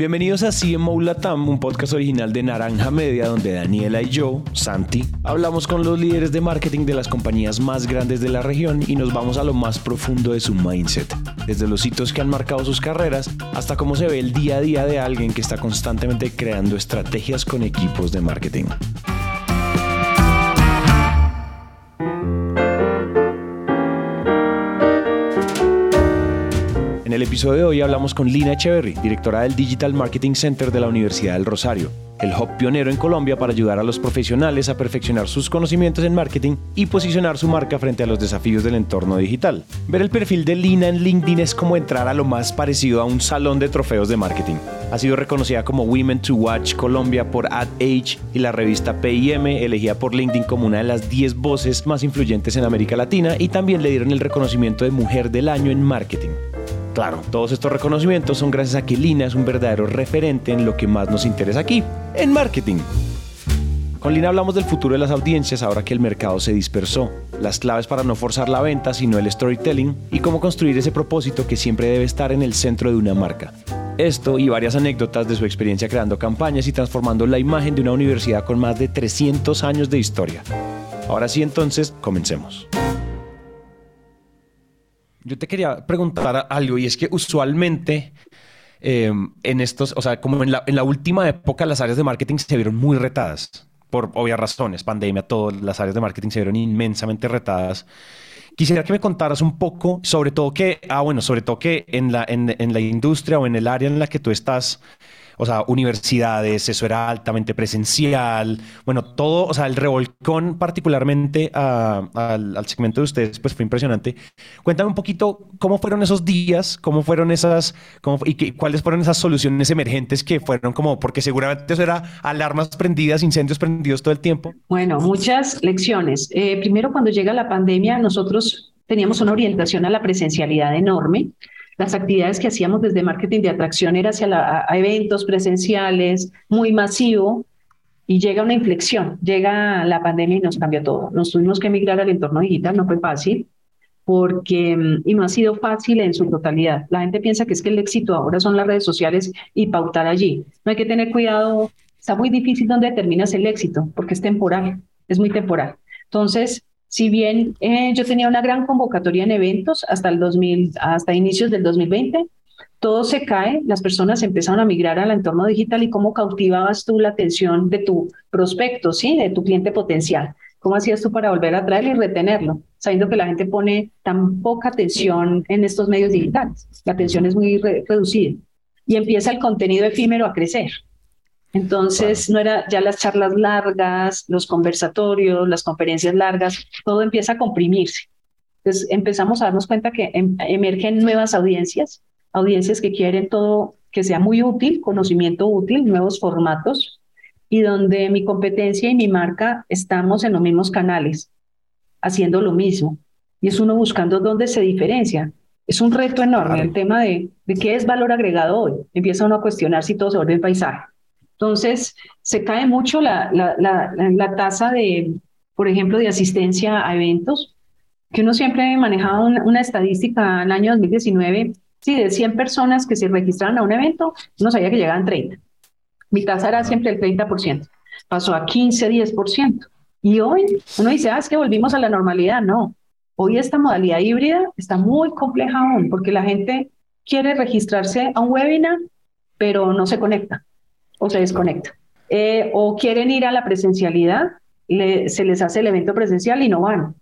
Bienvenidos a CMO Latam, un podcast original de Naranja Media, donde Daniela y yo, Santi, hablamos con los líderes de marketing de las compañías más grandes de la región y nos vamos a lo más profundo de su mindset, desde los hitos que han marcado sus carreras hasta cómo se ve el día a día de alguien que está constantemente creando estrategias con equipos de marketing. En el episodio de hoy hablamos con Lina Echeverry, directora del Digital Marketing Center de la Universidad del Rosario, el hub pionero en Colombia para ayudar a los profesionales a perfeccionar sus conocimientos en marketing y posicionar su marca frente a los desafíos del entorno digital. Ver el perfil de Lina en LinkedIn es como entrar a lo más parecido a un salón de trofeos de marketing. Ha sido reconocida como Women to Watch Colombia por Ad Age y la revista PIM, elegida por LinkedIn como una de las 10 voces más influyentes en América Latina y también le dieron el reconocimiento de Mujer del Año en Marketing. Claro, todos estos reconocimientos son gracias a que Lina es un verdadero referente en lo que más nos interesa aquí, en marketing. Con Lina hablamos del futuro de las audiencias ahora que el mercado se dispersó, las claves para no forzar la venta sino el storytelling y cómo construir ese propósito que siempre debe estar en el centro de una marca. Esto y varias anécdotas de su experiencia creando campañas y transformando la imagen de una universidad con más de 300 años de historia. Ahora sí entonces, comencemos. Yo te quería preguntar algo y es que usualmente em, en estos, o sea, como en la, en la última época las áreas de marketing se vieron muy retadas por obvias razones, pandemia, todas las áreas de marketing se vieron inmensamente retadas. Quisiera que me contaras un poco, sobre todo que, ah, bueno, sobre todo que en la, en, en la industria o en el área en la que tú estás, o sea, universidades, eso era altamente presencial, bueno, todo, o sea, el revolcón particularmente al, segmento de ustedes, pues fue impresionante. Cuéntame un poquito cómo fueron esos días, cómo fueron esas, cómo, y cuáles fueron esas soluciones emergentes que fueron como, porque seguramente eso era alarmas prendidas, incendios prendidos todo el tiempo. Bueno, muchas lecciones. Eh, primero, cuando llega la pandemia, nosotros teníamos una orientación a la presencialidad enorme las actividades que hacíamos desde marketing de atracción era hacia la, eventos presenciales, muy masivo, y llega una inflexión, llega la pandemia y nos cambia todo. Nos tuvimos que emigrar al entorno digital, no fue fácil, porque, mm, y no ha sido fácil en su totalidad. La gente piensa que es que el éxito ahora son las redes sociales y pautar allí. No hay que tener cuidado, está muy difícil donde terminas el éxito, porque es temporal, es muy temporal. Entonces, si bien eh, yo tenía una gran convocatoria en eventos hasta el 2000, hasta inicios del 2020, todo se cae, las personas empezaron a migrar al entorno digital y cómo cautivabas tú la atención de tu prospecto, ¿sí? de tu cliente potencial. ¿Cómo hacías tú para volver a traerlo y retenerlo? Sabiendo que la gente pone tan poca atención en estos medios digitales. La atención es muy reducida. Y empieza el contenido efímero a crecer. Entonces, no era ya las charlas largas, los conversatorios, las conferencias largas, todo empieza a comprimirse. Entonces, empezamos a darnos cuenta que em, emergen nuevas audiencias, audiencias que quieren todo que sea muy útil, conocimiento útil, nuevos formatos, y donde mi competencia y mi marca estamos en los mismos canales, haciendo lo mismo. Y es uno buscando dónde se diferencia. Es un reto enorme el tema de, de qué es valor agregado hoy. Empieza uno a cuestionar si todo se vuelve paisaje. Entonces, se cae mucho la, la, la, tasa de, por ejemplo, de asistencia a eventos, que uno siempre manejaba una, una estadística en el año 2019, sí, de 100 personas que se registraron a un evento, uno sabía que llegaban 30. Mi tasa era siempre el 30%, pasó a 15, 10%. Y hoy uno dice, ah, es que volvimos a la normalidad. No, hoy esta modalidad híbrida está muy compleja aún, porque la gente quiere registrarse a un webinar, pero no se conecta o se desconecta. Eh, o quieren ir a la presencialidad, se les hace el evento presencial y no van.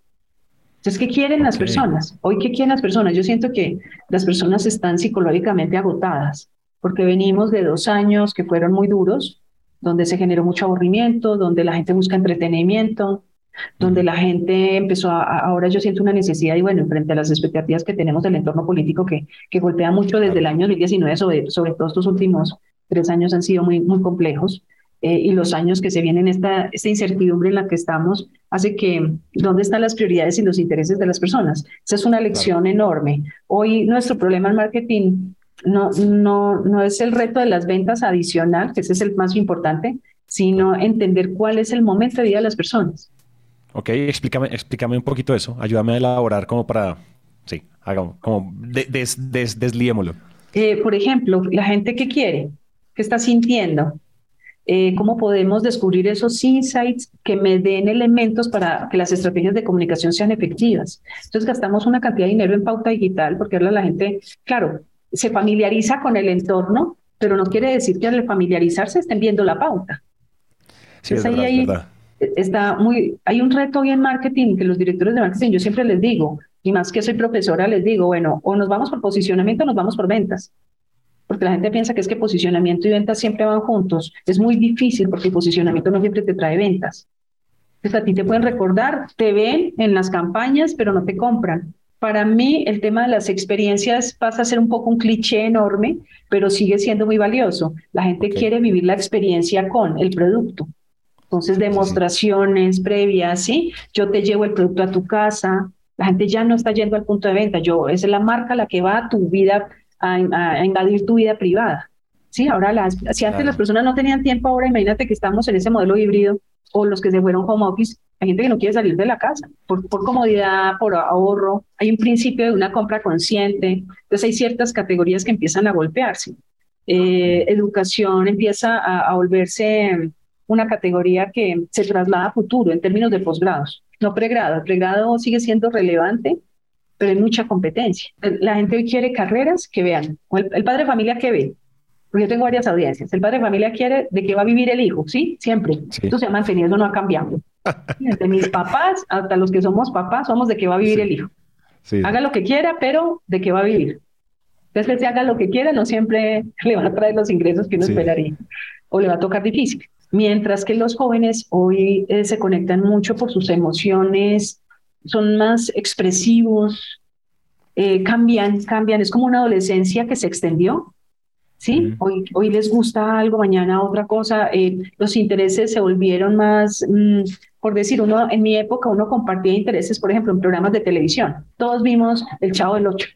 Entonces, ¿qué quieren las personas? Hoy, ¿qué quieren las personas? Yo siento que las personas están psicológicamente agotadas, porque venimos de dos años que fueron muy duros, donde se generó mucho aburrimiento, donde la gente busca entretenimiento, donde la gente empezó a, ahora yo siento una necesidad y bueno, frente a las expectativas que tenemos del entorno político que, que golpea mucho desde el año 2019 sobre, sobre todo estos últimos tres años han sido muy, muy complejos eh, y los años que se vienen, esta, esta incertidumbre en la que estamos, hace que, ¿dónde están las prioridades y los intereses de las personas? Esa es una lección enorme. Hoy nuestro problema en marketing no, no, no es el reto de las ventas adicional, que ese es el más importante, sino entender cuál es el momento de vida de las personas. Ok, explícame, explícame un poquito eso. Ayúdame a elaborar como para, sí, hagamos, como des, des, desliémoslo. Eh, por ejemplo, la gente que quiere, ¿Qué está sintiendo? Eh, ¿Cómo podemos descubrir esos insights que me den elementos para que las estrategias de comunicación sean efectivas? Entonces gastamos una cantidad de dinero en pauta digital porque ahora la gente, claro, se familiariza con el entorno, pero no quiere decir que al familiarizarse estén viendo la pauta. Sí, es ahí, está muy, hay un reto hoy en marketing que los directores de marketing, yo siempre les digo, y más que soy profesora, les digo, bueno, o nos vamos por posicionamiento o nos vamos por ventas. Porque la gente piensa que es que posicionamiento y ventas siempre van juntos. Es muy difícil porque el posicionamiento no siempre te trae ventas. Entonces a ti te pueden recordar, te ven en las campañas, pero no te compran. Para mí el tema de las experiencias pasa a ser un poco un cliché enorme, pero sigue siendo muy valioso. La gente quiere vivir la experiencia con el producto. Entonces, demostraciones previas, ¿sí? Yo te llevo el producto a tu casa, la gente ya no está yendo al punto de venta. Yo, es la marca la que va a tu vida, a, invadir tu vida privada. Sí, ahora las, si antes las personas no tenían tiempo, ahora imagínate que estamos en ese modelo híbrido o los que se fueron home office, hay gente que no quiere salir de la casa por, por comodidad, por ahorro. Hay un principio de una compra consciente. Entonces hay ciertas categorías que empiezan a golpearse. Eh, educación empieza a, a volverse una categoría que se traslada a futuro en términos de posgrados no pregrado. El pregrado sigue siendo relevante, pero hay mucha competencia. La gente hoy quiere carreras que vean. El, padre de familia que ve. Porque yo tengo varias audiencias. El padre de familia quiere de qué va a vivir el hijo, ¿sí? Siempre. Esto se ha mantenido, no ha cambiado. Desde mis papás hasta los que somos papás, somos de qué va a vivir el hijo. Haga lo que quiera, pero de qué va a vivir. Entonces, que haga lo que quiera, no siempre le van a traer los ingresos que uno esperaría. O le va a tocar difícil. Mientras que los jóvenes hoy eh, se conectan mucho por sus emociones, son más expresivos, eh, cambian, cambian. Es como una adolescencia que se extendió. ¿sí? Hoy, hoy les gusta algo, mañana otra cosa. Eh, los intereses se volvieron más, mm, por decir, uno en mi época uno compartía intereses, por ejemplo, en programas de televisión. Todos vimos El Chavo del Ocho.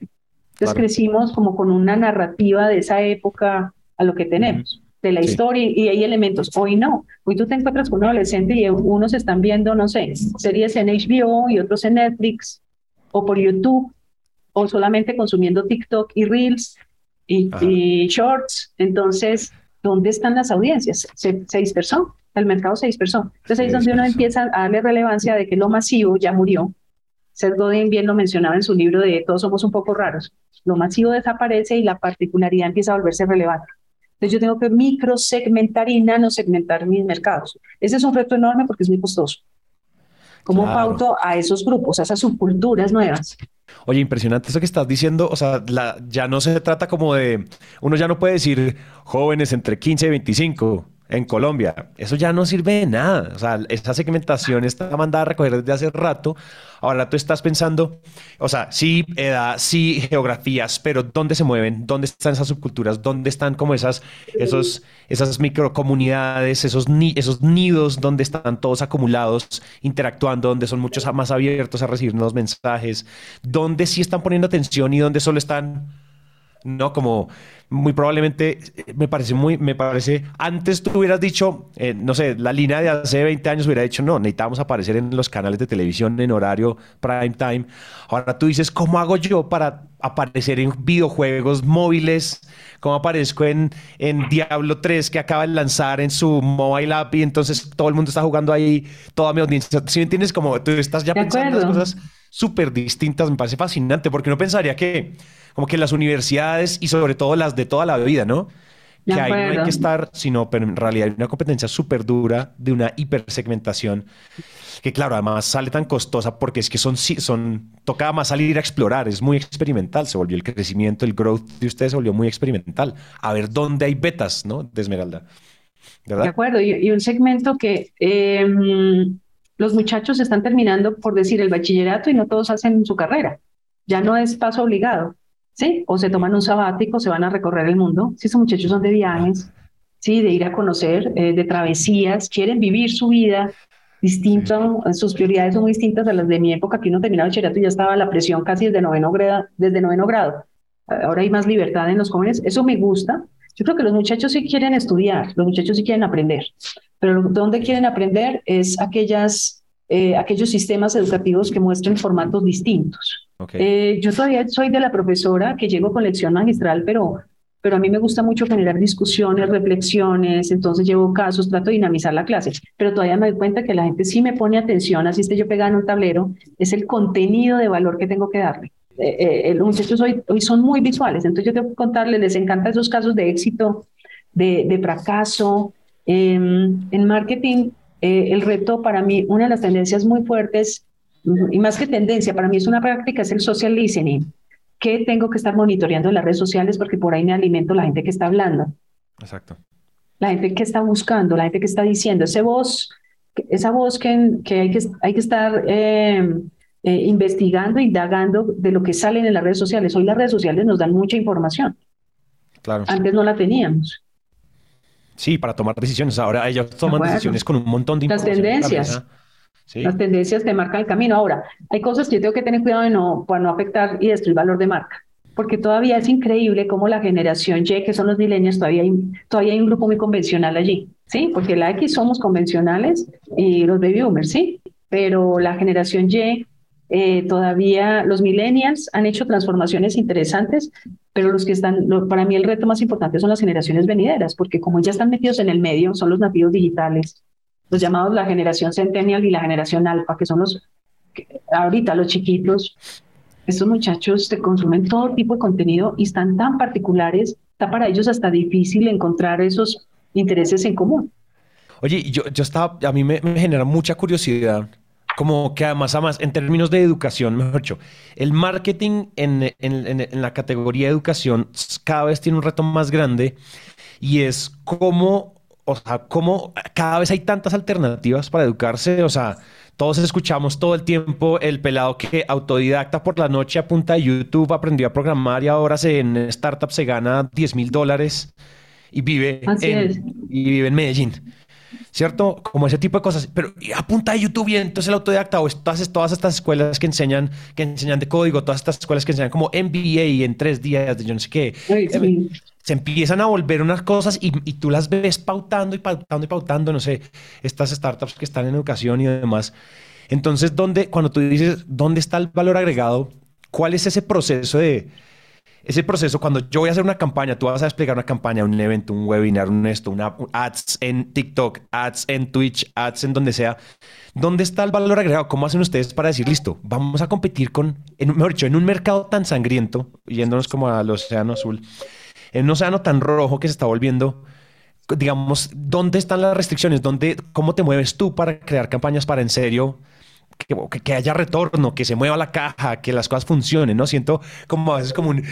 Entonces crecimos como con una narrativa de esa época a lo que tenemos de la historia y hay elementos. Hoy no. Hoy tú te encuentras con un adolescente y unos están viendo, no sé, series en HBO y otros en Netflix o por YouTube o solamente consumiendo TikTok y Reels y, Shorts. Entonces, ¿dónde están las audiencias? Se, se dispersó, el mercado se dispersó. Entonces ahí es donde uno empieza a darle relevancia de que lo masivo ya murió. Seth Godin bien lo mencionaba en su libro de Todos somos un poco raros. Lo masivo desaparece y la particularidad empieza a volverse relevante. Entonces yo tengo que microsegmentar y nanosegmentar mis mercados. Ese es un reto enorme porque es muy costoso. ¿Cómo pauto a esos grupos, a esas subculturas nuevas? Oye, impresionante eso que estás diciendo. O sea, ya no se trata como de. Uno ya no puede decir jóvenes entre 15 y 25 en Colombia. Eso ya no sirve de nada. O sea, esa segmentación está mandada a recoger desde hace rato. Ahora tú estás pensando, o sea, sí, edad, sí, geografías, pero ¿dónde se mueven? ¿Dónde están esas subculturas? ¿Dónde están como esas, esos, esas microcomunidades, esos, ni, esos nidos donde están todos acumulados, interactuando, donde son muchos más abiertos a recibir nuevos mensajes? ¿Dónde sí están poniendo atención y dónde solo están, no, como muy probablemente eh, me parece muy, me parece, antes tú hubieras dicho, eh, no sé, la línea de hace 20 años hubiera dicho, no, necesitamos aparecer en los canales de televisión en horario prime time. Ahora tú dices, ¿cómo hago yo para aparecer en videojuegos móviles? ¿Cómo aparezco en, en Diablo 3 que acaba de lanzar en su mobile app y entonces todo el mundo está jugando ahí, toda mi audiencia? Si me entiendes, como tú estás ya pensando en las cosas súper distintas, me parece fascinante porque no pensaría que como que las universidades y sobre todo las de toda la vida, ¿no? Que ahí no hay que estar, sino, pero en realidad hay una competencia súper dura de una hipersegmentación que claro, además sale tan costosa porque es que son, son, tocaba más salir a explorar, es muy experimental, se volvió el crecimiento, el growth de ustedes se volvió muy experimental. A ver dónde hay betas, ¿no? De Esmeralda. ¿verdad? De acuerdo, y, un segmento que em, los muchachos están terminando, por decir, el bachillerato y no todos hacen su carrera. Ya no es paso obligado. ¿Sí? O se toman un sabático, se van a recorrer el mundo. Si esos muchachos son de viajes, ¿sí? De ir a conocer, eh, de travesías, quieren vivir su vida distinto, sus prioridades son muy distintas a las de mi época, que uno terminaba el bachillerato y ya estaba la presión casi desde noveno grado, desde noveno grado. Ahora hay más libertad en los jóvenes, eso me gusta. Yo creo que los muchachos sí quieren estudiar, los muchachos sí quieren aprender, pero donde quieren aprender es aquellas, eh, aquellos sistemas educativos que muestren formatos distintos. Eh, yo todavía soy de la profesora que llego con lección magistral, pero pero a mí me gusta mucho generar discusiones, reflexiones, entonces llevo casos, trato de dinamizar la clase, pero todavía me doy cuenta que la gente sí me pone atención, así esté yo pegada en un tablero, es el contenido de valor que tengo que darle. Eh, eh, los muchachos hoy, hoy son muy visuales, entonces yo tengo que contarles, les encanta esos casos de éxito, de, de fracaso. Em, en marketing, eh, el reto para mí, una de las tendencias muy fuertes, y más que tendencia, para mí es una práctica, es el social listening ¿Qué tengo que estar monitoreando en las redes sociales? Porque por ahí me alimento la gente que está hablando. Exacto. La gente que está buscando, la gente que está diciendo, esa voz, esa voz que, que, hay, que hay que estar em, eh, investigando, indagando de lo que salen en las redes sociales. Hoy las redes sociales nos dan mucha información. Claro. Antes no la teníamos. Sí, para tomar decisiones. Ahora ellos toman decisiones con un montón de información. Las tendencias. Las tendencias te marcan el camino. Ahora, hay cosas que yo tengo que tener cuidado de no, para no afectar y destruir valor de marca. Porque todavía es increíble cómo la generación Y, que son los milenios, todavía hay, todavía hay un grupo muy convencional allí. ¿sí? Porque la X somos convencionales y los baby boomers, ¿sí? Pero la generación Y, eh, todavía los millennials han hecho transformaciones interesantes, pero los que están, para mí el reto más importante son las generaciones venideras, porque como ya están metidos en el medio, son los nativos digitales, los llamados la generación centennial y la generación alfa, que son los, ahorita los chiquitos, estos muchachos te consumen todo tipo de contenido y están tan particulares, está para ellos hasta difícil encontrar esos intereses en común. Oye, yo, yo estaba, a mí me, genera mucha curiosidad, como que además, además, en términos de educación, mejor dicho, el marketing en, en, en, la categoría de educación cada vez tiene un reto más grande y es cómo o sea, cómo cada vez hay tantas alternativas para educarse, o sea, todos escuchamos todo el tiempo el pelado que autodidacta por la noche a punta de YouTube aprendió a programar y ahora se, en startup se gana 10 mil dólares y vive, en, y vive en Medellín. ¿Cierto? Como ese tipo de cosas. Pero a punta de YouTube y entonces el autodidacta o todas, todas estas escuelas que enseñan, que enseñan de código, todas estas escuelas que enseñan como MBA en tres días de yo no sé qué se empiezan a volver unas cosas y, tú las ves pautando y pautando y pautando, no sé, estas startups que están en educación y demás. Entonces, ¿dónde, cuando tú dices, ¿dónde está el valor agregado? ¿Cuál es ese proceso de, ese proceso, cuando yo voy a hacer una campaña, tú vas a explicar una campaña, un evento, un webinar, un esto, una ads en TikTok, ads en Twitch, ads en donde sea, ¿dónde está el valor agregado? ¿Cómo hacen ustedes para decir, listo, vamos a competir con, en, mejor dicho, en un mercado tan sangriento, yéndonos como al océano azul, en un océano tan rojo que se está volviendo, digamos, ¿dónde están las restricciones? ¿Dónde, ¿Cómo te mueves tú para crear campañas para en serio? Que, que, haya retorno, que se mueva la caja, que las cosas funcionen, ¿no? Siento como a veces como un...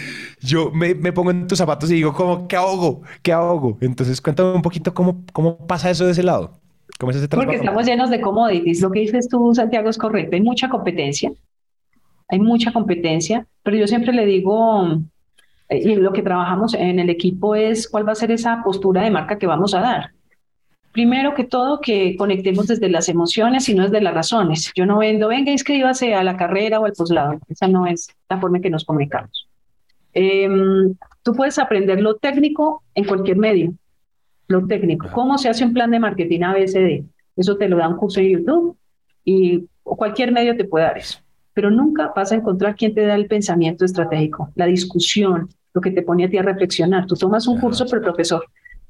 Yo me, me pongo en tus zapatos y digo como, ¿qué hago? ¿Qué hago? Entonces cuéntame un poquito cómo, cómo pasa eso de ese lado. ¿Cómo es ese Porque estamos llenos de commodities. Lo que dices tú, Santiago, es correcto. Hay mucha competencia. Hay mucha competencia, pero yo siempre le digo y lo que trabajamos en el equipo es cuál va a ser esa postura de marca que vamos a dar. Primero que todo, que conectemos desde las emociones y no desde las razones. Yo no vendo, venga, inscríbase a la carrera o al poslado. Esa no es la forma en que nos comunicamos. Em, tú puedes aprender lo técnico en cualquier medio. Lo técnico. ¿Cómo se hace un plan de marketing ABCD? Eso te lo da un curso en YouTube y cualquier medio te puede dar eso. Pero nunca vas a encontrar quien te da el pensamiento estratégico, la discusión, lo que te pone a ti a reflexionar. Tú tomas un curso, pero el profesor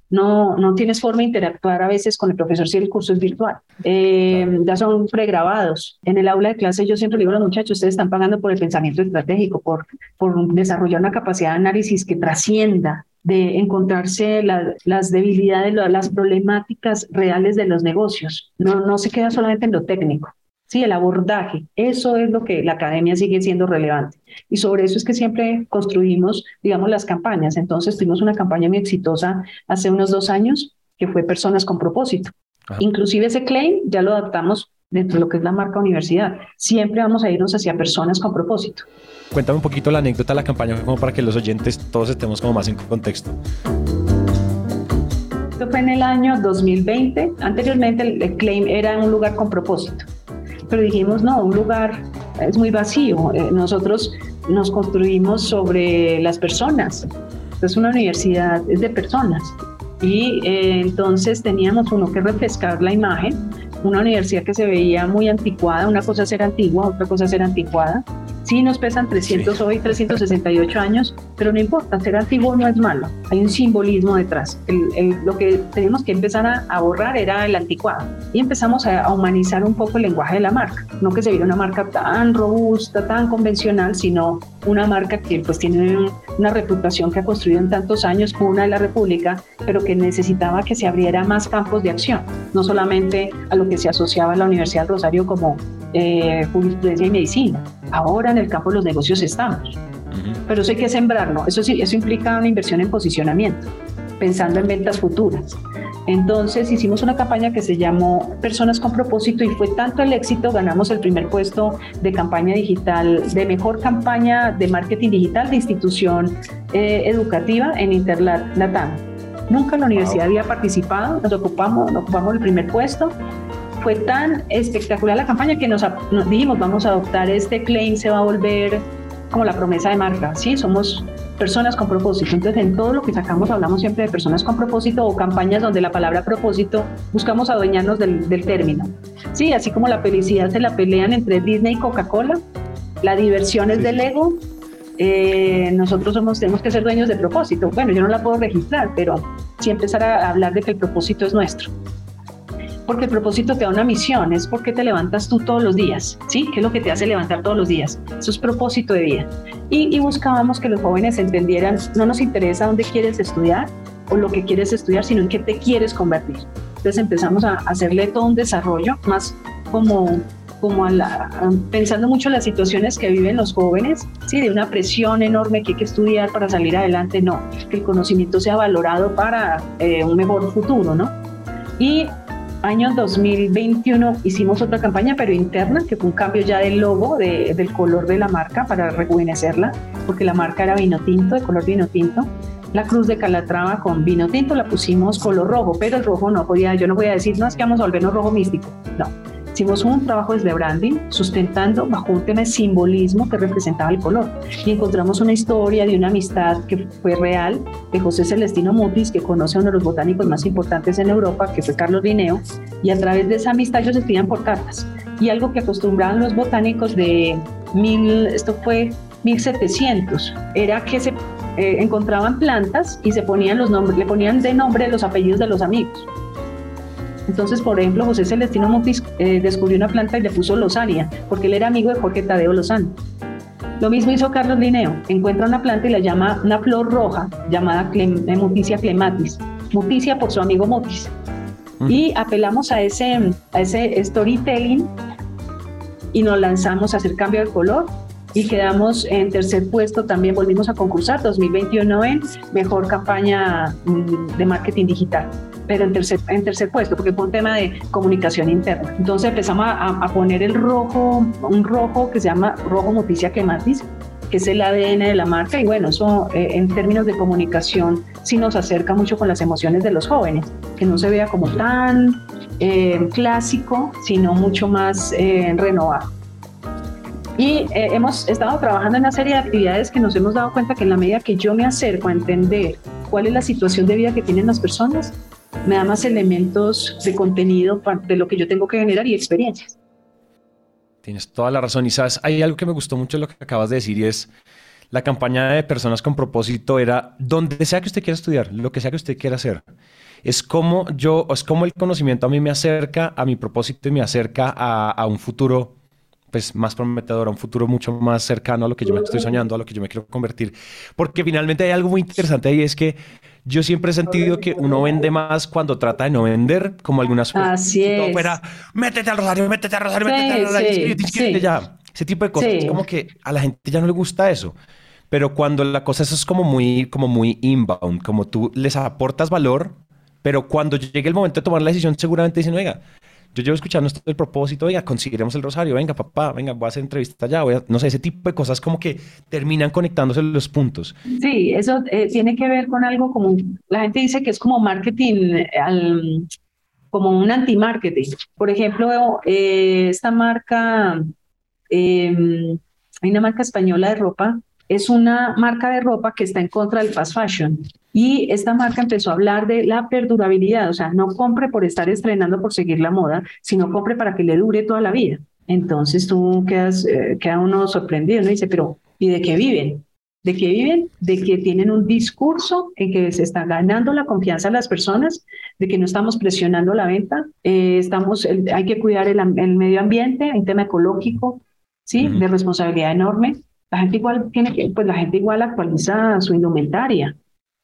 no, no tienes forma de interactuar a veces con el profesor si el curso es virtual. Eh, ya son pregrabados. En el aula de clase yo siempre digo a los muchachos, ustedes están pagando por el pensamiento estratégico, por, por desarrollar una capacidad de análisis que trascienda de encontrarse las debilidades, las problemáticas reales de los negocios. No, no se queda solamente en lo técnico. Sí, el abordaje, eso es lo que la academia sigue siendo relevante. Y sobre eso es que siempre construimos, digamos, las campañas. Entonces tuvimos una campaña muy exitosa hace unos dos años que fue Personas con propósito. Inclusive ese claim ya lo adaptamos dentro de lo que es la marca universidad. Siempre vamos a irnos hacia personas con propósito. Cuéntame un poquito la anécdota de la campaña como para que los oyentes todos estemos como más en contexto. Esto fue en el año 2020. Anteriormente el claim era un lugar con propósito pero dijimos, no, un lugar es muy vacío. Eh, nosotros nos construimos sobre las personas. Es una universidad, es de personas. Y eh, entonces teníamos uno que refrescar la imagen, una universidad que se veía muy anticuada, una cosa ser antigua, otra cosa ser anticuada, Sí nos pesan 300 hoy, 368 años, pero no importa, ser antiguo no es malo, hay un simbolismo detrás. lo que tenemos que empezar a, borrar era el anticuado y empezamos a, humanizar un poco el lenguaje de la marca, no que se viera una marca tan robusta, tan convencional, sino una marca que pues tiene una reputación que ha construido en tantos años, una de la República, pero que necesitaba que se abriera más campos de acción, no solamente a lo que se asociaba a la Universidad de Rosario como eh, jurisprudencia y medicina. Ahora en el campo de los negocios estamos. Pero eso hay que sembrarlo. Eso, sí, eso implica una inversión en posicionamiento, pensando en ventas futuras. Entonces hicimos una campaña que se llamó Personas con propósito y fue tanto el éxito, ganamos el primer puesto de campaña digital, de mejor campaña de marketing digital de institución eh, educativa en Interlat Latam. Nunca la universidad había participado, nos ocupamos, nos ocupamos el primer puesto fue tan espectacular la campaña que nos, dijimos, vamos a adoptar este claim, se va a volver como la promesa de marca, ¿sí? Somos personas con propósito. Entonces, en todo lo que sacamos hablamos siempre de personas con propósito o campañas donde la palabra propósito buscamos adueñarnos del, término. Sí, así como la felicidad se la pelean entre Disney y Coca-Cola, la diversión es del ego, eh, nosotros somos, tenemos que ser dueños de propósito. Bueno, yo no la puedo registrar, pero sí empezar a hablar de que el propósito es nuestro porque el propósito te da una misión, es porque te levantas tú todos los días, ¿sí? ¿Qué es lo que te hace levantar todos los días? Eso es propósito de vida. Y, buscábamos que los jóvenes entendieran, no nos interesa dónde quieres estudiar o lo que quieres estudiar, sino en qué te quieres convertir. Entonces empezamos a hacerle todo un desarrollo más como como a la, pensando mucho en las situaciones que viven los jóvenes, sí, de una presión enorme que hay que estudiar para salir adelante, no, que el conocimiento sea valorado para eh, un mejor futuro, ¿no? Y año 2021 hicimos otra campaña, pero interna, que fue un cambio ya del logo, del color de la marca para rejuvenecerla, porque la marca era vino tinto, de color vino tinto. La cruz de Calatrava con vino tinto la pusimos color rojo, pero el rojo no podía, yo no voy a decir, no, es que vamos a volvernos rojo místico. No, Hicimos un trabajo desde branding, sustentando bajo un tema de simbolismo que representaba el color. Y encontramos una historia de una amistad que fue real de José Celestino Mutis, que conoce a uno de los botánicos más importantes en Europa, que fue Carlos Linneo, y a través de esa amistad ellos escribían por cartas. Y algo que acostumbraban los botánicos de mil, esto fue 1700, era que se eh, encontraban plantas y se ponían los nombres, le ponían de nombre los apellidos de los amigos. Entonces, por ejemplo, José Celestino Montis eh, descubrió una planta y le puso Lozania, porque él era amigo de Jorge Tadeo Lozano. Lo mismo hizo Carlos Linneo, encuentra una planta y la llama una flor roja llamada Clem, eh, Muticia clematis, Muticia por su amigo Motis. Y apelamos a ese, a ese storytelling y nos lanzamos a hacer cambio de color y quedamos en tercer puesto. También volvimos a concursar 2021 en mejor campaña mm, de marketing digital pero en tercer, en tercer puesto, porque fue un tema de comunicación interna. Entonces empezamos a, poner el rojo, un rojo que se llama rojo noticia quematis, que es el ADN de la marca y bueno, eso eh, en términos de comunicación sí nos acerca mucho con las emociones de los jóvenes, que no se vea como tan eh, clásico, sino mucho más eh, renovado. Y hemos estado trabajando en una serie de actividades que nos hemos dado cuenta que en la medida que yo me acerco a entender cuál es la situación de vida que tienen las personas, me da más elementos de contenido de lo que yo tengo que generar y experiencias. Tienes toda la razón. Y sabes, hay algo que me gustó mucho lo que acabas de decir y es la campaña de personas con propósito era donde sea que usted quiera estudiar, lo que sea que usted quiera hacer. Es como yo, es como el conocimiento a mí me acerca a mi propósito y me acerca a, a un futuro pues más prometedor, a un futuro mucho más cercano a lo que yo me estoy soñando, a lo que yo me quiero convertir. Porque finalmente hay algo muy interesante ahí, es que yo siempre he sentido que uno vende más cuando trata de no vender, como algunas Así es. fuera, métete al rosario, métete al rosario, métete al rosario, sí, ya. Ese tipo de cosas. Como que a la gente ya no le gusta eso. Pero cuando la cosa eso es como muy, como muy inbound, como tú les aportas valor, pero cuando llegue el momento de tomar la decisión, seguramente dicen, oiga, yo llevo escuchando esto del propósito, venga, conseguiremos el rosario, venga, papá, venga, voy a hacer entrevista ya, voy a, no sé, ese tipo de cosas como que terminan conectándose los puntos. Sí, eso eh, tiene que ver con algo como, la gente dice que es como marketing, al, como un anti-marketing. Por ejemplo, eh, esta marca, em, hay una marca española de ropa, es una marca de ropa que está en contra del fast fashion. Y esta marca empezó a hablar de la perdurabilidad, o sea, no compre por estar estrenando por seguir la moda, sino compre para que le dure toda la vida. Entonces tú quedas, eh, queda uno sorprendido, ¿no? Dice, pero ¿y de qué viven? ¿De qué viven? De que tienen un discurso en que se está ganando la confianza de las personas, de que no estamos presionando la venta, eh, estamos, hay que cuidar el, medio ambiente, hay tema ecológico, ¿sí? De responsabilidad enorme. La gente igual tiene que, pues la gente igual actualiza su indumentaria,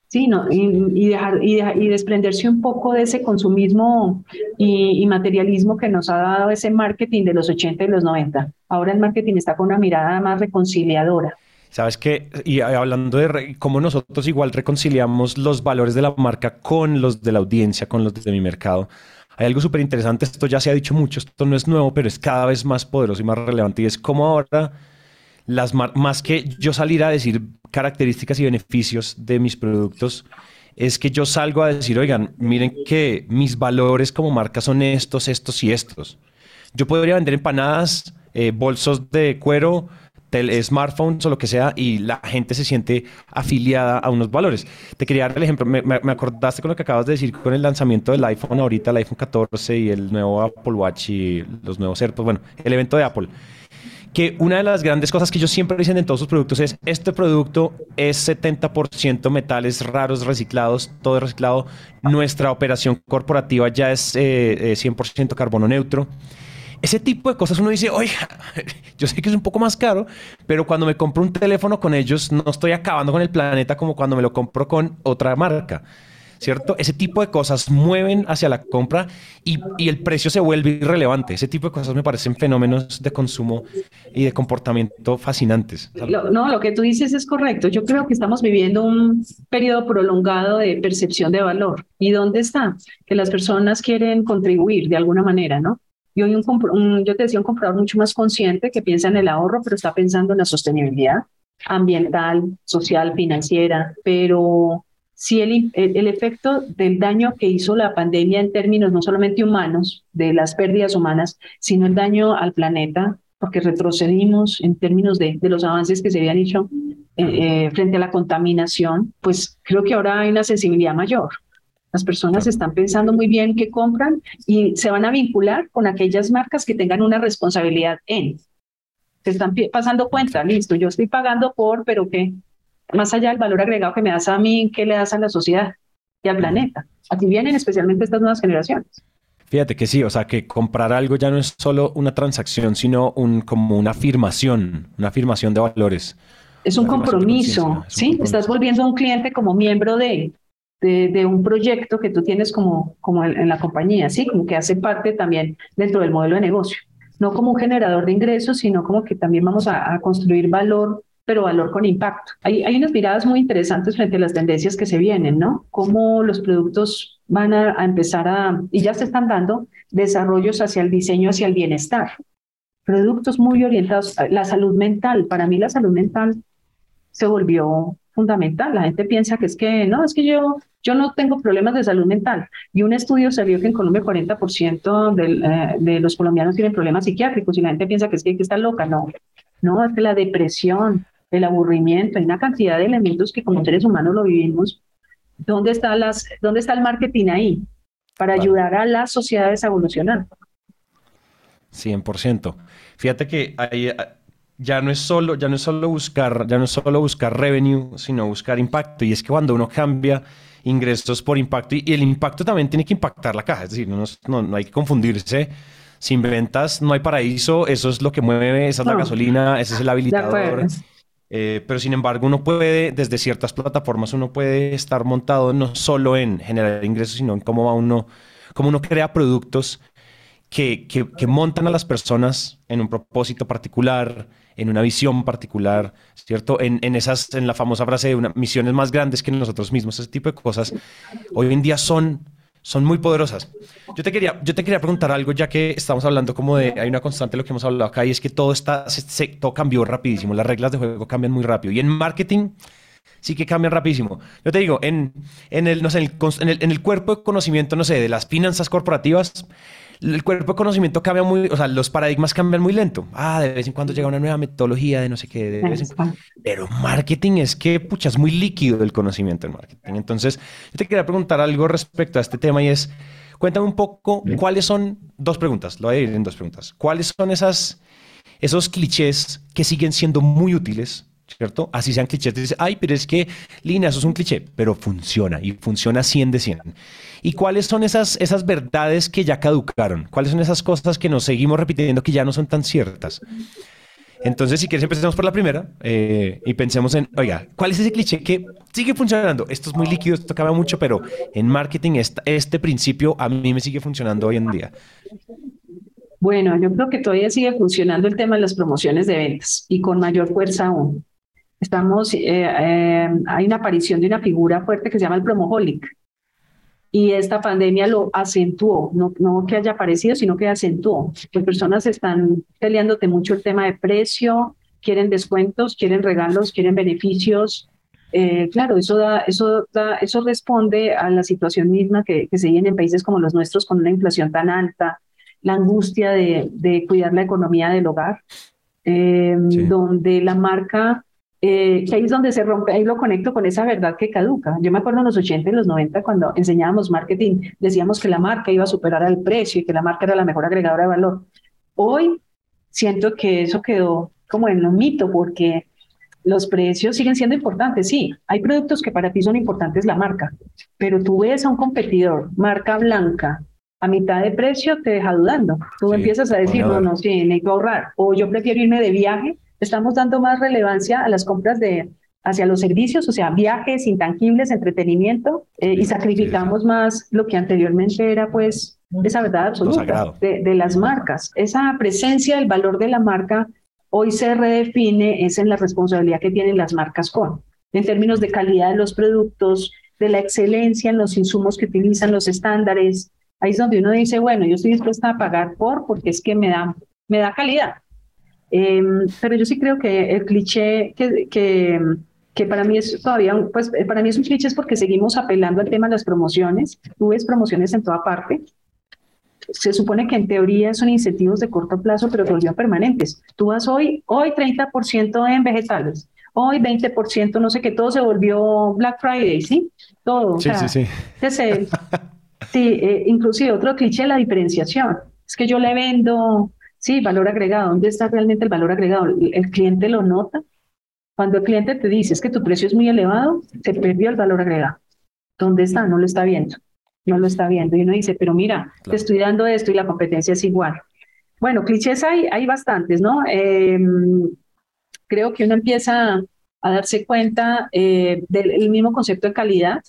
Sí, no, y, dejar, y, desprenderse un poco de ese consumismo y, materialismo que nos ha dado ese marketing de los 80 y los 90. Ahora el marketing está con una mirada más reconciliadora. Sabes que, y hablando de cómo nosotros igual reconciliamos los valores de la marca con los de la audiencia, con los de mi mercado, hay algo súper interesante, esto ya se ha dicho mucho, esto no es nuevo, pero es cada vez más poderoso y más relevante, y es cómo ahora las más que yo salir a decir características y beneficios de mis productos, es que yo salgo a decir, oigan, miren que mis valores como marca son estos, estos y estos. Yo podría vender empanadas, eh, bolsos de cuero, smartphones o lo que sea, y la gente se siente afiliada a unos valores. Te quería dar el ejemplo, me, me, acordaste con lo que acabas de decir con el lanzamiento del iPhone ahorita, el iPhone 14 y el nuevo Apple Watch y los nuevos AirPods, bueno, el evento de Apple que una de las grandes cosas que ellos siempre dicen en todos sus productos es, este producto es 70% metales raros reciclados, todo reciclado, nuestra operación corporativa ya es 100% eh, eh, carbono neutro. Ese tipo de cosas uno dice, oye, yo sé que es un poco más caro, pero cuando me compro un teléfono con ellos no estoy acabando con el planeta como cuando me lo compro con otra marca. ¿Cierto? Ese tipo de cosas mueven hacia la compra y, el precio se vuelve irrelevante. Ese tipo de cosas me parecen fenómenos de consumo y de comportamiento fascinantes. no, lo que tú dices es correcto. Yo creo que estamos viviendo un periodo prolongado de percepción de valor. ¿Y dónde está? Que las personas quieren contribuir de alguna manera, ¿no? Y hoy un, yo te decía un comprador mucho más consciente que piensa en el ahorro, pero está pensando en la sostenibilidad ambiental, social, financiera, pero si el, el, efecto del daño que hizo la pandemia en términos no solamente humanos, de las pérdidas humanas, sino el daño al planeta, porque retrocedimos en términos de, de los avances que se habían hecho eh, eh, frente a la contaminación, pues creo que ahora hay una sensibilidad mayor. Las personas están pensando muy bien qué compran y se van a vincular con aquellas marcas que tengan una responsabilidad en. Se están pasando cuenta, listo, yo estoy pagando por, pero ¿qué? Más allá del valor agregado que me das a mí, ¿qué le das a la sociedad y al planeta? Aquí vienen especialmente estas nuevas generaciones. Fíjate que sí, o sea, que comprar algo ya no es solo una transacción, sino un, como una afirmación, una afirmación de valores. Es un compromiso, ¿sí? Estás volviendo a un cliente como miembro de, de, un proyecto que tú tienes como, como en, la compañía, ¿sí? Como que hace parte también dentro del modelo de negocio. No como un generador de ingresos, sino como que también vamos a, a construir valor pero valor con impacto. Hay, hay unas miradas muy interesantes frente a las tendencias que se vienen, ¿no? Cómo los productos van a, empezar a, y ya se están dando, desarrollos hacia el diseño, hacia el bienestar. Productos muy orientados a la salud mental. Para mí la salud mental se volvió fundamental. La gente piensa que es que, no, es que yo, yo no tengo problemas de salud mental. Y un estudio salió que en Colombia 40% del, eh, de los colombianos tienen problemas psiquiátricos y la gente piensa que es que que estar loca. No, no, es que la depresión, el aburrimiento, hay una cantidad de elementos que como seres humanos lo vivimos. ¿Dónde está, las, dónde está el marketing ahí? Para ayudar a las sociedades a evolucionar. 100%. Fíjate que ahí ya no es solo, ya no es solo buscar, ya no es solo buscar revenue, sino buscar impacto. Y es que cuando uno cambia ingresos por impacto, y, el impacto también tiene que impactar la caja, es decir, no, no, no hay que confundirse. Sin ventas no hay paraíso, eso es lo que mueve, esa es la gasolina, ese es el habilitador. Eh, pero sin embargo, uno puede, desde ciertas plataformas, uno puede estar montado no solo en generar ingresos, sino en cómo va uno, cómo uno crea productos que, que, montan a las personas en un propósito particular, en una visión particular, ¿cierto? En, en, esas, en la famosa frase de una, misiones más grandes que nosotros mismos, ese tipo de cosas, hoy en día son son muy poderosas. Yo te quería, yo te quería preguntar algo, ya que estamos hablando como de, hay una constante lo que hemos hablado acá, y es que todo está, se, todo cambió rapidísimo, las reglas de juego cambian muy rápido. Y en marketing sí que cambian rapidísimo. Yo te digo, en, en, el, no sé, en, el, en el cuerpo de conocimiento, no sé, de las finanzas corporativas, el cuerpo de conocimiento cambia muy, o sea, los paradigmas cambian muy lento. Ah, de vez en cuando llega una nueva metodología de no sé qué. De vez en cuando. Pero marketing es que, pucha, es muy líquido el conocimiento en marketing. Entonces, yo te quería preguntar algo respecto a este tema y es, Cuéntame un poco cuáles son, dos preguntas, lo voy a ir en dos preguntas. ¿Cuáles son esas, esos clichés que siguen siendo muy útiles, ¿cierto? Así sean clichés, dices, ay, pero es que, Lina, eso es un cliché, pero funciona y funciona 100 de 100. ¿Y cuáles son esas, esas verdades que ya caducaron? ¿Cuáles son esas cosas que nos seguimos repitiendo que ya no son tan ciertas? Entonces, si quieres, empecemos por la primera eh, y pensemos en, oiga, ¿cuál es ese cliché que sigue funcionando? Esto es muy líquido, esto cambia mucho, pero en marketing este principio a mí me sigue funcionando hoy en día. Bueno, yo creo que todavía sigue funcionando el tema de las promociones de ventas y con mayor fuerza aún. Estamos, eh, eh, hay una aparición de una figura fuerte que se llama el promoholic, y esta pandemia lo acentuó, no, no que haya aparecido, sino que acentuó. Las personas están peleándote mucho el tema de precio, quieren descuentos, quieren regalos, quieren beneficios. Eh, claro, eso, da, eso, da, eso responde a la situación misma que, que se vive en países como los nuestros con una inflación tan alta, la angustia de, de cuidar la economía del hogar, eh, donde la marca eh, que ahí es donde se rompe, ahí lo conecto con esa verdad que caduca. Yo me acuerdo en los 80 y los 90 cuando enseñábamos marketing, decíamos que la marca iba a superar al precio y que la marca era la mejor agregadora de valor. Hoy siento que eso quedó como en un mito porque los precios siguen siendo importantes. Sí, hay productos que para ti son importantes la marca, pero tú ves a un competidor, marca blanca, a mitad de precio, te deja dudando. Tú empiezas a decir, no, no, sí, necesito ahorrar. O yo prefiero irme de viaje Estamos dando más relevancia a las compras de hacia los servicios, o sea, viajes, intangibles, entretenimiento, eh, y sacrificamos más lo que anteriormente era pues esa verdad absoluta de, de, las marcas. Esa presencia, el valor de la marca hoy se redefine es en la responsabilidad que tienen las marcas con, en términos de calidad de los productos, de la excelencia en los insumos que utilizan, los estándares. Ahí es donde uno dice, bueno, yo estoy dispuesta a pagar por porque es que me da, me da calidad. Em, pero yo sí creo que el cliché que, que, que, para mí es todavía, pues eh, para mí es un cliché es porque seguimos apelando al tema de las promociones. Tú ves promociones en toda parte. Se supone que en teoría son incentivos de corto plazo, pero que permanentes. Tú vas hoy, hoy 30% en vegetales, hoy 20%, no sé qué, todo se volvió Black Friday, ¿sí? Todo. Sí, sí, sí. sí, eh, inclusive otro cliché, la diferenciación. Es que yo le vendo Sí, valor agregado. ¿Dónde está realmente el valor agregado? ¿El cliente lo nota? Cuando el cliente te dice es que tu precio es muy elevado, se perdió el valor agregado. ¿Dónde está? No lo está viendo. No lo está viendo. Y uno dice, pero mira, te estoy dando esto y la competencia es igual. Bueno, clichés hay, hay bastantes, ¿no? Em, creo que uno empieza a darse cuenta eh, del mismo concepto de calidad.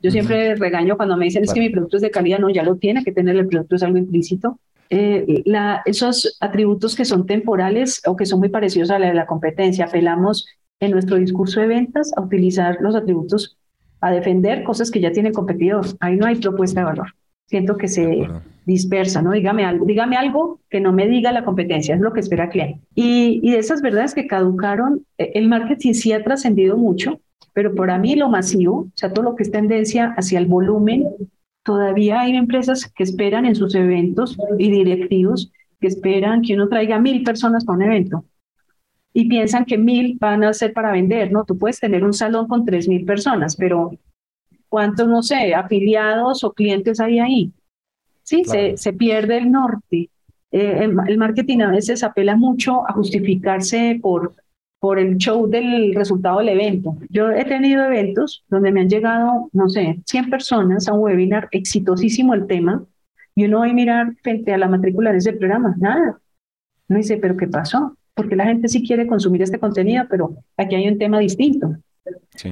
Yo siempre regaño cuando me dicen es que mi producto es de calidad, no, ya lo tiene que tener el producto, es algo implícito. Eh, la, esos atributos que son temporales o que son muy parecidos a la de la competencia. Apelamos en nuestro discurso de ventas a utilizar los atributos a defender cosas que ya tiene el competidor. Ahí no hay propuesta de valor. Siento que se dispersa, ¿no? Dígame algo, dígame algo que no me diga la competencia, es lo que espera el cliente. Y, y de esas verdades que caducaron, eh, el marketing sí ha trascendido mucho, pero para mí lo masivo, o sea, todo lo que es tendencia hacia el volumen, Todavía hay empresas que esperan en sus eventos y directivos que esperan que uno traiga mil personas para un evento y piensan que mil van a ser para vender, ¿no? Tú puedes tener un salón con tres mil personas, pero ¿cuántos, no sé, afiliados o clientes hay ahí? Sí, se, se pierde el norte. Eh, el marketing a veces apela mucho a justificarse por por el show del resultado del evento. Yo he tenido eventos donde me han llegado, no sé, 100 personas a un webinar, exitosísimo el tema, y uno va a mirar frente a la matrícula de ese programa, nada. No dice, pero ¿qué pasó? Porque la gente sí quiere consumir este contenido, pero aquí hay un tema distinto.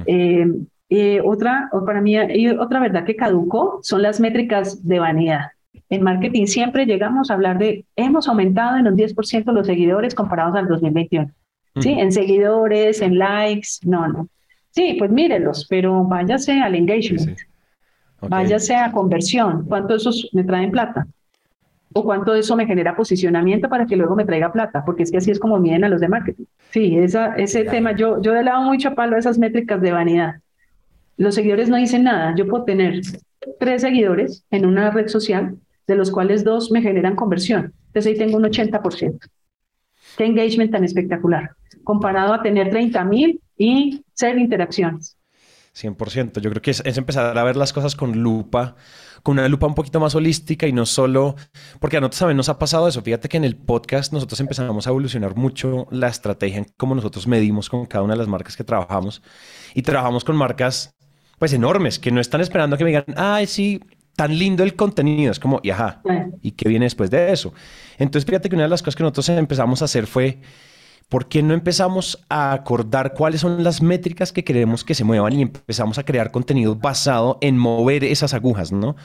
Eh, eh, otra, para mí, otra verdad que caducó son las métricas de vanidad. En marketing siempre llegamos a hablar de, hemos aumentado en un 10% los seguidores comparados al 2021. ¿Sí? En seguidores, en likes, no, no. Sí, pues mírelos, pero váyase al engagement, váyase a conversión, cuánto de esos me traen plata o cuánto de eso me genera posicionamiento para que luego me traiga plata, porque es que así es como miden a los de marketing. Sí, esa, ese tema, yo, yo he dado mucho palo a esas métricas de vanidad. Los seguidores no dicen nada. Yo puedo tener tres seguidores en una red social, de los cuales dos me generan conversión. Entonces ahí tengo un 80%. Qué engagement tan espectacular, comparado a tener 30 mil y ser interacciones. 100%. Yo creo que es, empezar a ver las cosas con lupa, con una lupa un poquito más holística y no solo, porque a nosotros también nos ha pasado eso. Fíjate que en el podcast nosotros empezamos a evolucionar mucho la estrategia en cómo nosotros medimos con cada una de las marcas que trabajamos y trabajamos con marcas pues enormes que no están esperando que me digan, ay, sí, tan lindo el contenido. Es como, y ajá, ¿y qué viene después de eso? Entonces, fíjate que una de las cosas que nosotros empezamos a hacer fue ¿por qué no empezamos a acordar cuáles son las métricas que queremos que se muevan y empezamos a crear contenido basado en mover esas agujas, ¿no?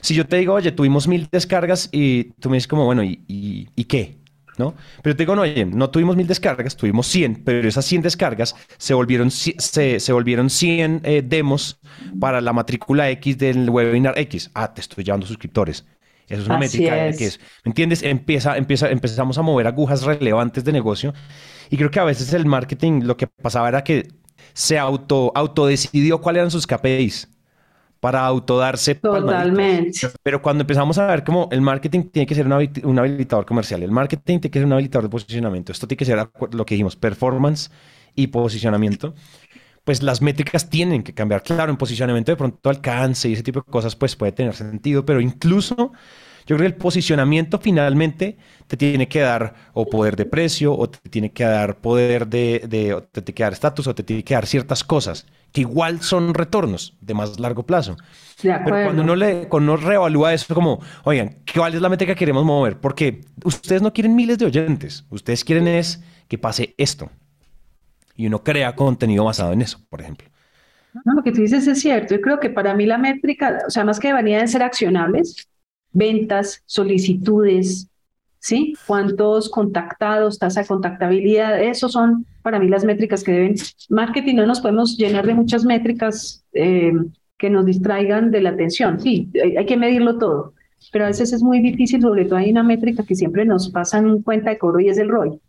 Si yo te digo, oye, tuvimos mil descargas y tú me dices como, bueno, ¿y, y, qué? ¿No? Pero te digo, no, oye, no tuvimos mil descargas, tuvimos 100, pero esas 100 descargas se volvieron, se, se volvieron 100 eh, demos para la matrícula X del webinar X. Ah, te estoy llevando suscriptores. Eso es una métrica que es, ¿me entiendes? Empieza, empieza, empezamos a mover agujas relevantes de negocio y creo que a veces el marketing lo que pasaba era que se auto, autodecidió cuáles eran sus KPIs para autodarse. Totalmente. Pero cuando empezamos a ver cómo el marketing tiene que ser un, habilitador comercial, el marketing tiene que ser un habilitador de posicionamiento, esto tiene que ser lo que dijimos, performance y posicionamiento, pues las métricas tienen que cambiar. Claro, en posicionamiento de pronto alcance y ese tipo de cosas pues puede tener sentido, pero incluso yo creo que el posicionamiento finalmente te tiene que dar o poder de precio, o te tiene que dar poder de, de te tiene que dar estatus, o te tiene que dar ciertas cosas que igual son retornos de más largo plazo. Pero cuando uno, le, cuando uno reevalúa eso como, oigan, ¿cuál es la métrica que queremos mover? Porque ustedes no quieren miles de oyentes, ustedes quieren es que pase esto. Y uno crea contenido basado en eso, por ejemplo. No, lo que tú dices es cierto. Yo creo que para mí la métrica, o sea, más que deberían ser accionables, ventas, solicitudes, ¿sí? ¿Cuántos contactados, tasa de contactabilidad? Esos son para mí las métricas que deben. Marketing no nos podemos llenar de muchas métricas eh, que nos distraigan de la atención. Sí, hay, que medirlo todo, pero a veces es muy difícil, sobre todo hay una métrica que siempre nos pasa en cuenta de cobro y es el ROI.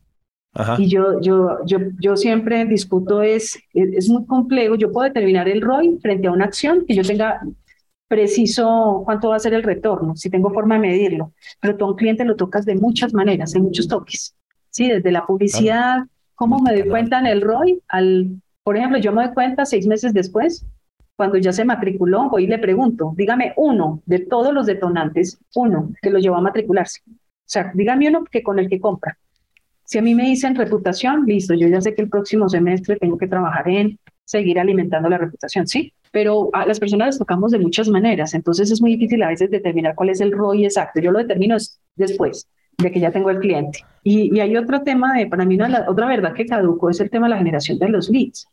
Y yo, yo, yo, yo siempre discuto es, es muy complejo, yo puedo determinar el ROI frente a una acción que yo tenga preciso cuánto va a ser el retorno, si tengo forma de medirlo, pero tú a un cliente lo tocas de muchas maneras, en muchos toques, ¿sí? Desde la publicidad, ¿cómo me doy cuenta en el ROI? Al, por ejemplo, yo me doy cuenta seis meses después, cuando ya se matriculó, voy y le pregunto, dígame uno de todos los detonantes, uno que lo llevó a matricularse. O sea, dígame uno que con el que compra. Si a mí me dicen reputación, listo, yo ya sé que el próximo semestre tengo que trabajar en seguir alimentando la reputación, ¿sí? pero a las personas las tocamos de muchas maneras, entonces es muy difícil a veces determinar cuál es el ROI exacto. Yo lo determino después de que ya tengo el cliente. Y, hay otro tema, de, para mí una, otra verdad que caducó es el tema de la generación de los leads.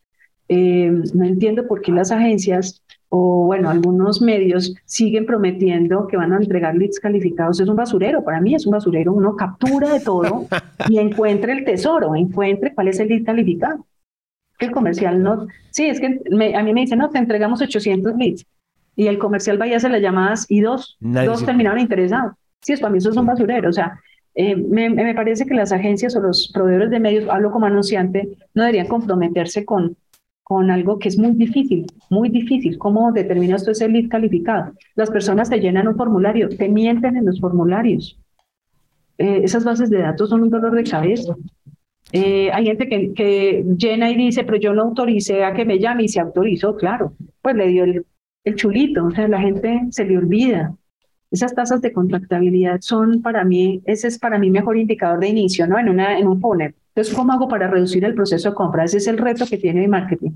Eh, no entiendo por qué las agencias o bueno, algunos medios siguen prometiendo que van a entregar leads calificados. Es un basurero, para mí es un basurero. Uno captura de todo y encuentre el tesoro, encuentre cuál es el lead calificado que el comercial no, sí, es que a mí me dicen, no, te entregamos 800 leads y el comercial vaya a hacer las llamadas y dos, dos terminaron interesados. Sí, es para mí eso es un basurero, o sea, eh, me, me, parece que las agencias o los proveedores de medios, hablo como anunciante, no deberían comprometerse con, con algo que es muy difícil, muy difícil. ¿Cómo determinas tú ese lead calificado? Las personas te llenan un formulario, te mienten en los formularios. Eh, esas bases de datos son un dolor de cabeza. Eh, hay gente que, que, llena y dice, pero yo no autoricé a que me llame y se autorizó, claro, pues le dio el, el chulito, o sea, la gente se le olvida. Esas tasas de contractabilidad son para mí, ese es para mí mejor indicador de inicio, ¿no? En, una, en un funnel. Entonces, ¿cómo hago para reducir el proceso de compra? Ese es el reto que tiene mi marketing.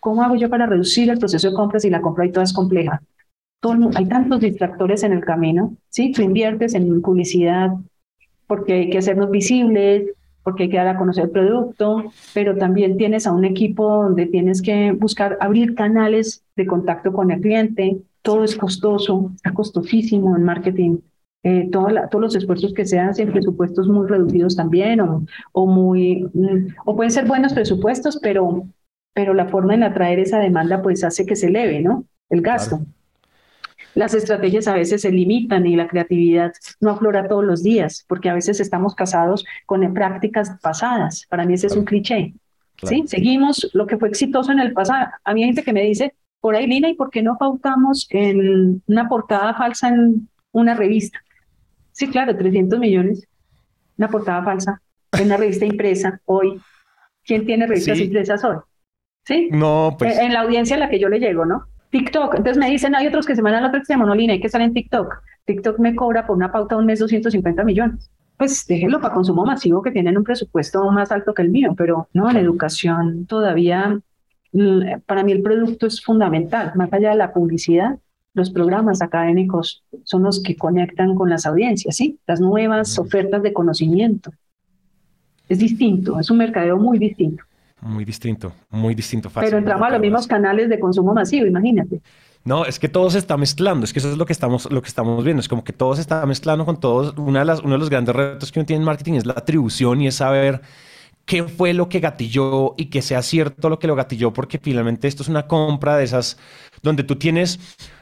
¿Cómo hago yo para reducir el proceso de compra si la compra y toda es compleja? Todo, hay tantos distractores en el camino, ¿sí? Tú inviertes en publicidad porque hay que hacernos visibles, porque hay que dar a conocer el producto, pero también tienes a un equipo donde tienes que buscar abrir canales de contacto con el cliente. Todo es costoso, está costosísimo en marketing. Eh, todos los esfuerzos que se hacen, presupuestos muy reducidos también, o, o, muy, mm, o pueden ser buenos presupuestos, pero, pero la forma en atraer esa demanda pues hace que se eleve, ¿no? El gasto las estrategias a veces se limitan y la creatividad no aflora todos los días, porque a veces estamos casados con prácticas pasadas. Para mí ese es un cliché. ¿sí? Seguimos lo que fue exitoso en el pasado. A mí hay gente que me dice, por ahí, Lina, ¿y por qué no pautamos en una portada falsa en una revista? Sí, claro, 300 millones. Una portada falsa en una revista impresa hoy. ¿Quién tiene revistas impresas hoy? ¿sí? No, pues. En la audiencia a la que yo le llego, ¿no? TikTok. Entonces me dicen, hay otros que se van al otro extremo, no, Lina, hay que estar en TikTok. TikTok me cobra por una pauta de un mes 250 millones. Pues déjenlo para consumo masivo que tienen un presupuesto más alto que el mío, pero no, en educación todavía, para mí el producto es fundamental, más allá de la publicidad. Los programas académicos son los que conectan con las audiencias, ¿sí? Las nuevas ofertas de conocimiento. Es distinto, es un mercadeo muy distinto. Muy distinto, muy distinto. Pero entramos a los mismos canales de consumo masivo, imagínate. No, es que todo se está mezclando, es que eso es lo que estamos, lo que estamos viendo, es como que todo se está mezclando con todos. Una de las, uno de los grandes retos que uno tiene en marketing es la atribución y es saber qué fue lo que gatilló y que sea cierto lo que lo gatilló, porque finalmente esto es una compra de esas donde tú tienes,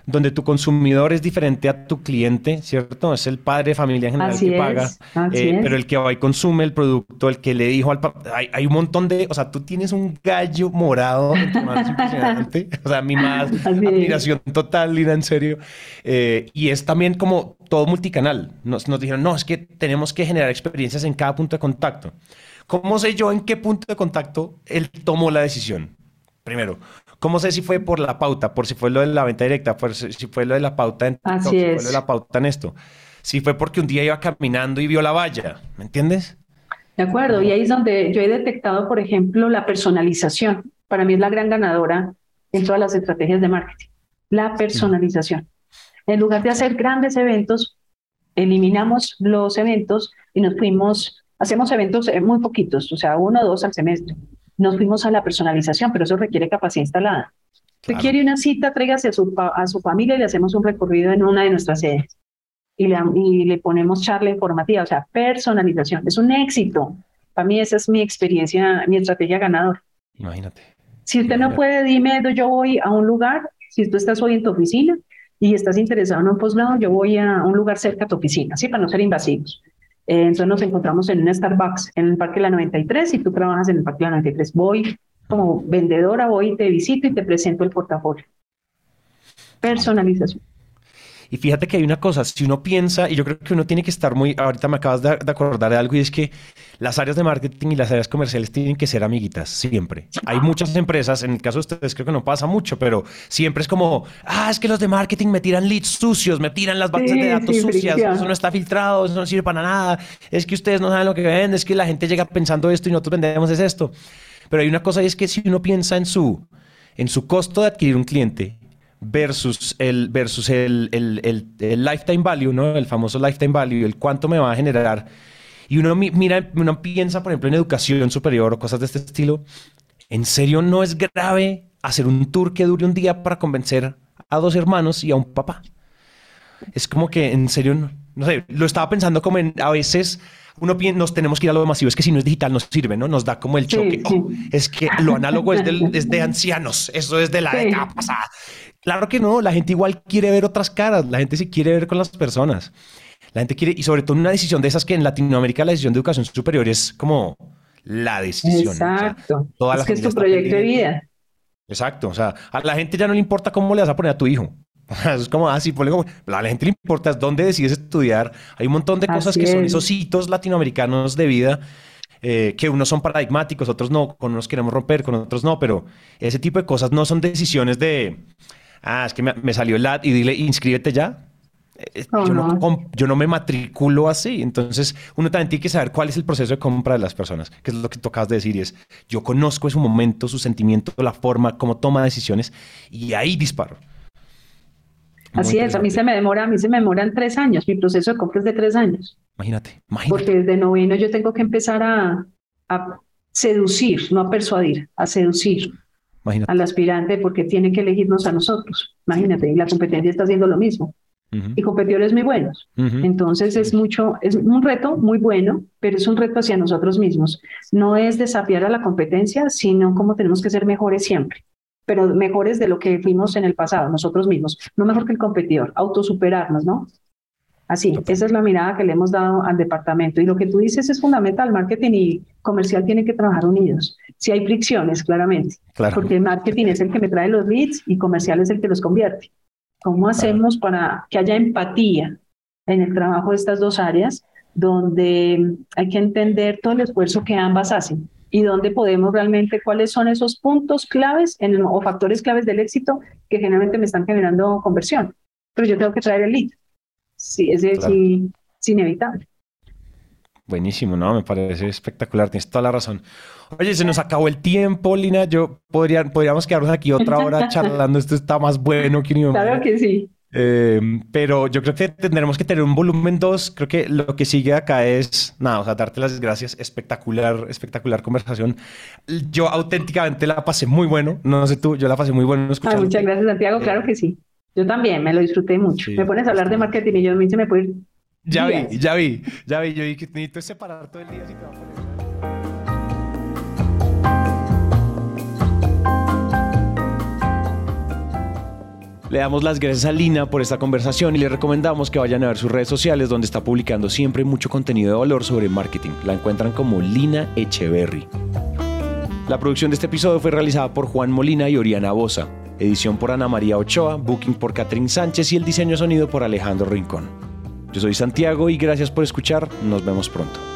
donde tu consumidor es diferente a tu cliente, ¿cierto? Es el padre de familia en general que paga, eh, pero el que va y consume el producto, el que le dijo al papá, hay, un montón de, o sea, tú tienes un gallo morado impresionante, o sea, mi más admiración total, Lina, en serio. Eh, y es también como todo multicanal. Nos, nos dijeron, no, es que tenemos que generar experiencias en cada punto de contacto. ¿Cómo sé yo en qué punto de contacto él tomó la decisión? Primero, ¿cómo sé si fue por la pauta, por si fue lo de la venta directa, por si fue lo de la pauta en TikTok, si fue lo de la pauta en esto? Si fue porque un día iba caminando y vio la valla, ¿me entiendes? De acuerdo, y ahí es donde yo he detectado, por ejemplo, la personalización. Para mí es la gran ganadora en todas las estrategias de marketing. La personalización. En lugar de hacer grandes eventos, eliminamos los eventos y nos fuimos Hacemos eventos eh, muy poquitos, o sea, uno o dos al semestre. Nos fuimos a la personalización, pero eso requiere capacidad instalada. Si quiere una cita, tráigase a su, a su familia y le hacemos un recorrido en una de nuestras sedes. Y le, y le ponemos charla informativa, o sea, personalización. Es un éxito. Para mí esa es mi experiencia, mi estrategia ganador. Imagínate. Si usted no puede, dime, yo voy a un lugar, si tú estás hoy en tu oficina y estás interesado en un posgrado, yo voy a un lugar cerca de tu oficina, ¿sí? Para no ser invasivos. Eh, entonces nos encontramos en un Starbucks en el Parque la 93 y tú trabajas en el Parque la 93. Voy como vendedora, voy, te visito y te presento el portafolio. Personalización. Y fíjate que hay una cosa, si uno piensa, y yo creo que uno tiene que estar muy, ahorita me acabas de, acordar de algo, y es que las áreas de marketing y las áreas comerciales tienen que ser amiguitas, siempre. Hay muchas empresas, en el caso de ustedes creo que no pasa mucho, pero siempre es como, ah, es que los de marketing me tiran leads sucios, me tiran las bases de datos sucias, eso no está filtrado, eso no sirve para nada, es que ustedes no saben lo que venden, es que la gente llega pensando esto y nosotros vendemos es esto. Pero hay una cosa y es que si uno piensa en su, en su costo de adquirir un cliente, versus el, versus el, el, lifetime value, ¿no? El famoso lifetime value, el cuánto me va a generar. Y uno mira, uno piensa, por ejemplo, en educación superior o cosas de este estilo. ¿En serio no es grave hacer un tour que dure un día para convencer a dos hermanos y a un papá? Es como que, en serio, no, sé, lo estaba pensando como en, a veces uno nos tenemos que ir a lo masivo, es que si no es digital no sirve, ¿no? Nos da como el choque. Oh, es que lo análogo es, es, de ancianos, eso es de la década pasada. Claro que no, la gente igual quiere ver otras caras, la gente se quiere ver con las personas. La gente quiere, y sobre todo una decisión de esas que en Latinoamérica la decisión de educación superior es como la decisión. Exacto. es que es tu proyecto de vida. Exacto. O sea, a la gente ya no le importa cómo le vas a poner a tu hijo. es como así, ah, a la gente le importa dónde decides estudiar. Hay un montón de cosas que son esos hitos latinoamericanos de vida eh, que unos son paradigmáticos, otros no, con unos queremos romper, con otros no, pero ese tipo de cosas no son decisiones de, ah, es que me, salió el ad y dile, inscríbete ya. Eh, yo, no, yo, no, me matriculo así. Entonces, uno también tiene que saber cuál es el proceso de compra de las personas, que es lo que tocas de decir. Y es, yo conozco su momento, su sentimiento, la forma, cómo toma decisiones y ahí disparo. así es, a mí se me demora, a mí se me demoran tres años. Mi proceso de compra es de tres años. Imagínate, imagínate. Porque desde noveno yo tengo que empezar a, a seducir, no a persuadir, a seducir al aspirante porque tiene que elegirnos a nosotros. Imagínate, y la competencia está haciendo lo mismo. Y competidores muy buenos. Entonces es mucho, es un reto muy bueno, pero es un reto hacia nosotros mismos. No es desafiar a la competencia, sino cómo tenemos que ser mejores siempre, pero mejores de lo que fuimos en el pasado, nosotros mismos. No mejor que el competidor, autosuperarnos, ¿no? Así, esa es la mirada que le hemos dado al departamento. Y lo que tú dices es fundamental. Marketing y comercial tienen que trabajar unidos. Si hay fricciones, claramente. Porque marketing es el que me trae los leads y comercial es el que los convierte. ¿Cómo hacemos para que haya empatía en el trabajo de estas dos áreas, donde hay que entender todo el esfuerzo que ambas hacen y dónde podemos realmente, cuáles son esos puntos claves en o factores claves del éxito que generalmente me están generando conversión. Pero yo tengo que traer el lead. Sí, es, sí, es inevitable. Buenísimo, ¿no? Me parece espectacular, tienes toda la razón. Oye, se nos acabó el tiempo, Lina. Yo podría, podríamos quedarnos aquí otra hora charlando. Esto está más bueno que ni Claro que sí. Eh, pero yo creo que tendremos que tener un volumen 2. Creo que lo que sigue acá es, nada, o sea, darte las gracias. Espectacular, espectacular conversación. Yo auténticamente la pasé muy bueno. No sé tú, yo la pasé muy bueno escuchando. muchas gracias, Santiago. Claro que sí. Yo también me lo disfruté mucho. me pones a hablar de marketing y yo me se me puede ir ya vi, ya vi, ya vi. Yo vi que necesito separar todo el día si te va a poner. Le damos las gracias a Lina por esta conversación y le recomendamos que vayan a ver sus redes sociales donde está publicando siempre mucho contenido de valor sobre marketing. La encuentran como Lina Echeverry. La producción de este episodio fue realizada por Juan Molina y Oriana Bosa. Edición por Ana María Ochoa, booking por Catherine Sánchez y el diseño sonido por Alejandro Rincón. Yo soy Santiago y gracias por escuchar. Nos vemos pronto.